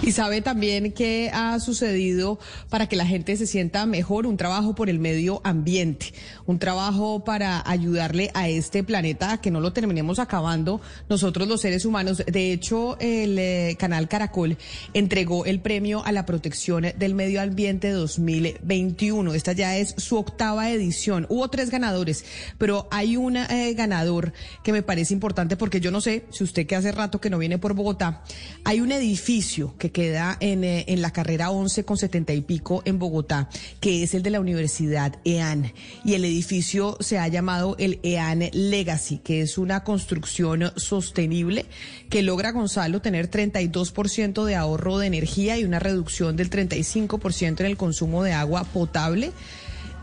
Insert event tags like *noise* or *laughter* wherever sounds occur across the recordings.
Y sabe también qué ha sucedido para que la gente se sienta mejor, un trabajo por el medio ambiente, un trabajo para ayudarle a este planeta a que no lo terminemos acabando nosotros los seres humanos. De hecho, el eh, canal Caracol entregó el premio a la protección del medio ambiente 2021. Esta ya es su octava edición. Hubo tres ganadores, pero hay un eh, ganador que me parece importante porque yo no sé si usted que hace rato que no viene por Bogotá, hay un edificio que queda en, eh, en la carrera 11 con 70 y pico en Bogotá, que es el de la Universidad EAN. Y el edificio se ha llamado el EAN Legacy, que es una construcción sostenible que logra, Gonzalo, tener 32% de ahorro de energía y una reducción del 35% en el consumo de agua potable.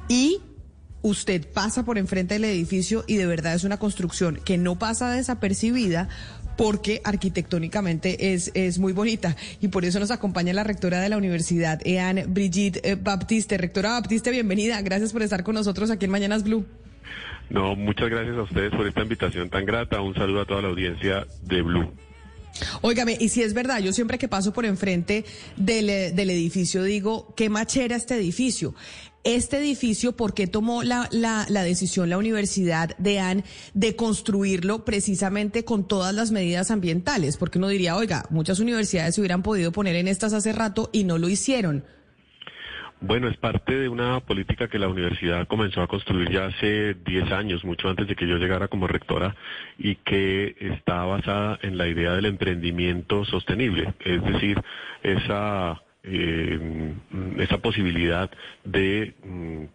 Y usted pasa por enfrente del edificio y de verdad es una construcción que no pasa desapercibida porque arquitectónicamente es, es muy bonita. Y por eso nos acompaña la rectora de la Universidad, EAN Brigitte eh, Baptiste. Rectora Baptiste, bienvenida. Gracias por estar con nosotros aquí en Mañanas Blue. No, muchas gracias a ustedes por esta invitación tan grata. Un saludo a toda la audiencia de Blue. Óigame, y si es verdad, yo siempre que paso por enfrente del, eh, del edificio digo, qué machera este edificio este edificio, ¿por qué tomó la, la, la, decisión la Universidad de AN de construirlo precisamente con todas las medidas ambientales? Porque uno diría, oiga, muchas universidades se hubieran podido poner en estas hace rato y no lo hicieron. Bueno, es parte de una política que la universidad comenzó a construir ya hace 10 años, mucho antes de que yo llegara como rectora, y que está basada en la idea del emprendimiento sostenible, es decir, esa eh, esa posibilidad de mm,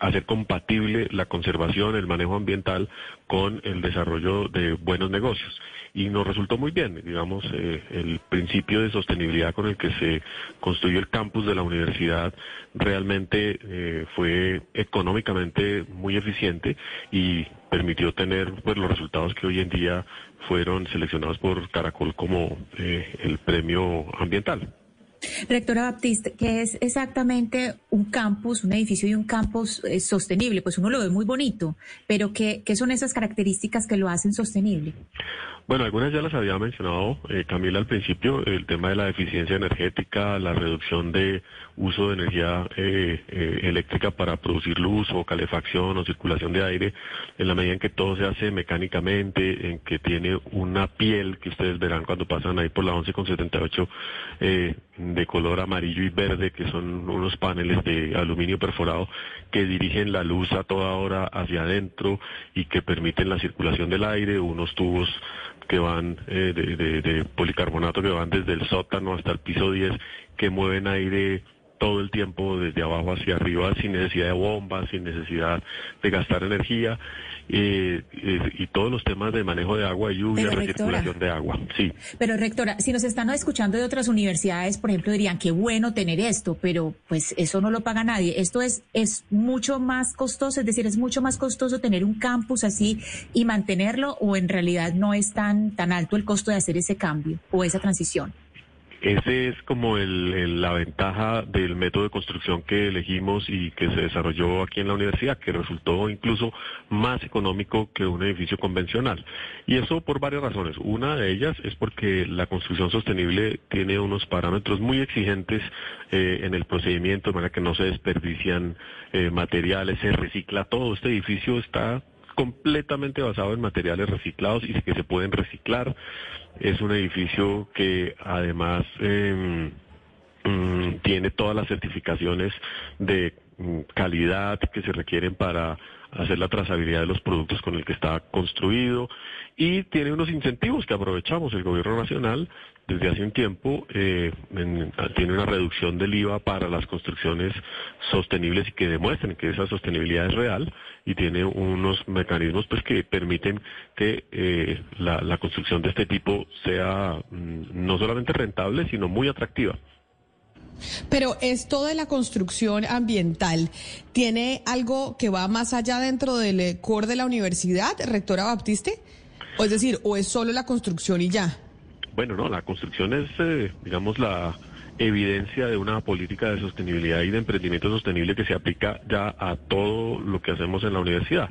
hacer compatible la conservación, el manejo ambiental con el desarrollo de buenos negocios. Y nos resultó muy bien, digamos, eh, el principio de sostenibilidad con el que se construyó el campus de la universidad realmente eh, fue económicamente muy eficiente y permitió tener pues, los resultados que hoy en día fueron seleccionados por Caracol como eh, el premio ambiental. Rectora Baptiste, ¿qué es exactamente un campus, un edificio y un campus eh, sostenible? Pues uno lo ve muy bonito, pero ¿qué, ¿qué, son esas características que lo hacen sostenible? Bueno, algunas ya las había mencionado eh, Camila al principio, el tema de la eficiencia energética, la reducción de uso de energía eh, eh, eléctrica para producir luz o calefacción o circulación de aire, en la medida en que todo se hace mecánicamente, en que tiene una piel que ustedes verán cuando pasan ahí por la 11 con 78 eh, de color amarillo y verde, que son unos paneles de aluminio perforado que dirigen la luz a toda hora hacia adentro y que permiten la circulación del aire, unos tubos que van eh, de, policarbonato que van desde el sótano hasta el piso 10, que mueven aire todo el tiempo desde abajo hacia arriba sin necesidad de bombas, sin necesidad de gastar energía eh, eh, y todos los temas de manejo de agua, lluvia, Pero, recirculación de agua. Sí. Pero rectora, si nos están escuchando de otras universidades, por ejemplo, dirían qué bueno tener esto, pero pues eso no lo paga nadie. Esto es es mucho más costoso, es decir, es mucho más costoso tener un campus así y mantenerlo o en realidad no es tan tan alto el costo de hacer ese cambio o esa transición. Ese es como el, el, la ventaja del método de construcción que elegimos y que se desarrolló aquí en la universidad, que resultó incluso más económico que un edificio convencional. Y eso por varias razones. Una de ellas es porque la construcción sostenible tiene unos parámetros muy exigentes eh, en el procedimiento, de manera que no se desperdician eh, materiales, se recicla todo. Este edificio está completamente basado en materiales reciclados y que se pueden reciclar. Es un edificio que además eh, tiene todas las certificaciones de mm, calidad que se requieren para hacer la trazabilidad de los productos con el que está construido y tiene unos incentivos que aprovechamos el gobierno nacional desde hace un tiempo eh, tiene una reducción del IVA para las construcciones sostenibles y que demuestren que esa sostenibilidad es real y tiene unos mecanismos pues que permiten que eh, la, la, construcción de este tipo sea mm, no solamente rentable sino muy atractiva. Pero esto de la construcción ambiental, ¿tiene algo que va más allá dentro del core de la universidad, rectora Baptiste? O es decir, ¿o es solo la construcción y ya? Bueno, no, la construcción es, eh, digamos, la evidencia de una política de sostenibilidad y de emprendimiento sostenible que se aplica ya a todo lo que hacemos en la universidad.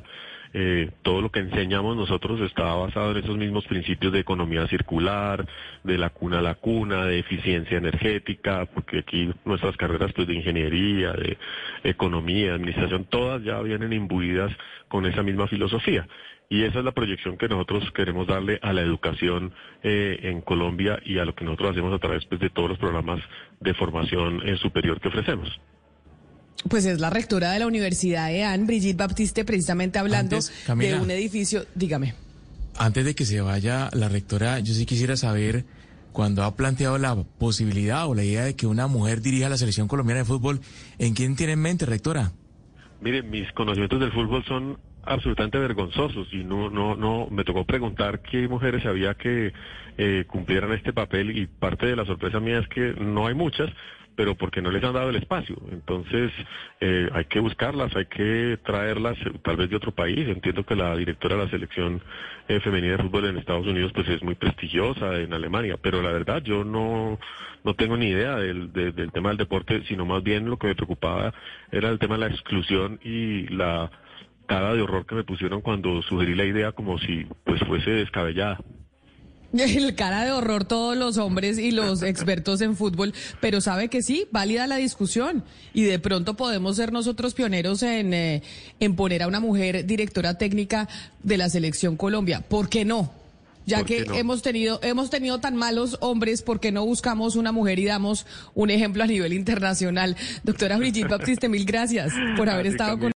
Eh, todo lo que enseñamos nosotros está basado en esos mismos principios de economía circular, de la cuna a la cuna, de eficiencia energética, porque aquí nuestras carreras pues de ingeniería, de economía, administración, todas ya vienen imbuidas con esa misma filosofía. Y esa es la proyección que nosotros queremos darle a la educación eh, en Colombia y a lo que nosotros hacemos a través pues, de todos los programas de formación eh, superior que ofrecemos. Pues es la rectora de la Universidad de Anne, Brigitte Baptiste, precisamente hablando de un edificio. Dígame. Antes de que se vaya la rectora, yo sí quisiera saber cuando ha planteado la posibilidad o la idea de que una mujer dirija la selección colombiana de fútbol, ¿en quién tiene en mente, rectora? Mire, mis conocimientos del fútbol son absolutamente vergonzosos y no no no me tocó preguntar qué mujeres había que eh, cumplieran este papel y parte de la sorpresa mía es que no hay muchas pero porque no les han dado el espacio entonces eh, hay que buscarlas hay que traerlas eh, tal vez de otro país entiendo que la directora de la selección eh, femenina de fútbol en Estados Unidos pues es muy prestigiosa en Alemania pero la verdad yo no no tengo ni idea del, del tema del deporte sino más bien lo que me preocupaba era el tema de la exclusión y la cara de horror que me pusieron cuando sugerí la idea como si pues fuese descabellada. *laughs* El cara de horror todos los hombres y los *laughs* expertos en fútbol, pero sabe que sí, válida la discusión y de pronto podemos ser nosotros pioneros en, eh, en poner a una mujer directora técnica de la selección Colombia. ¿Por qué no? Ya que hemos tenido hemos tenido tan malos hombres, ¿por qué no buscamos una mujer y damos un ejemplo a nivel internacional? Doctora Brigitte Baptiste, mil gracias por haber estado con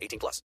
18 plus.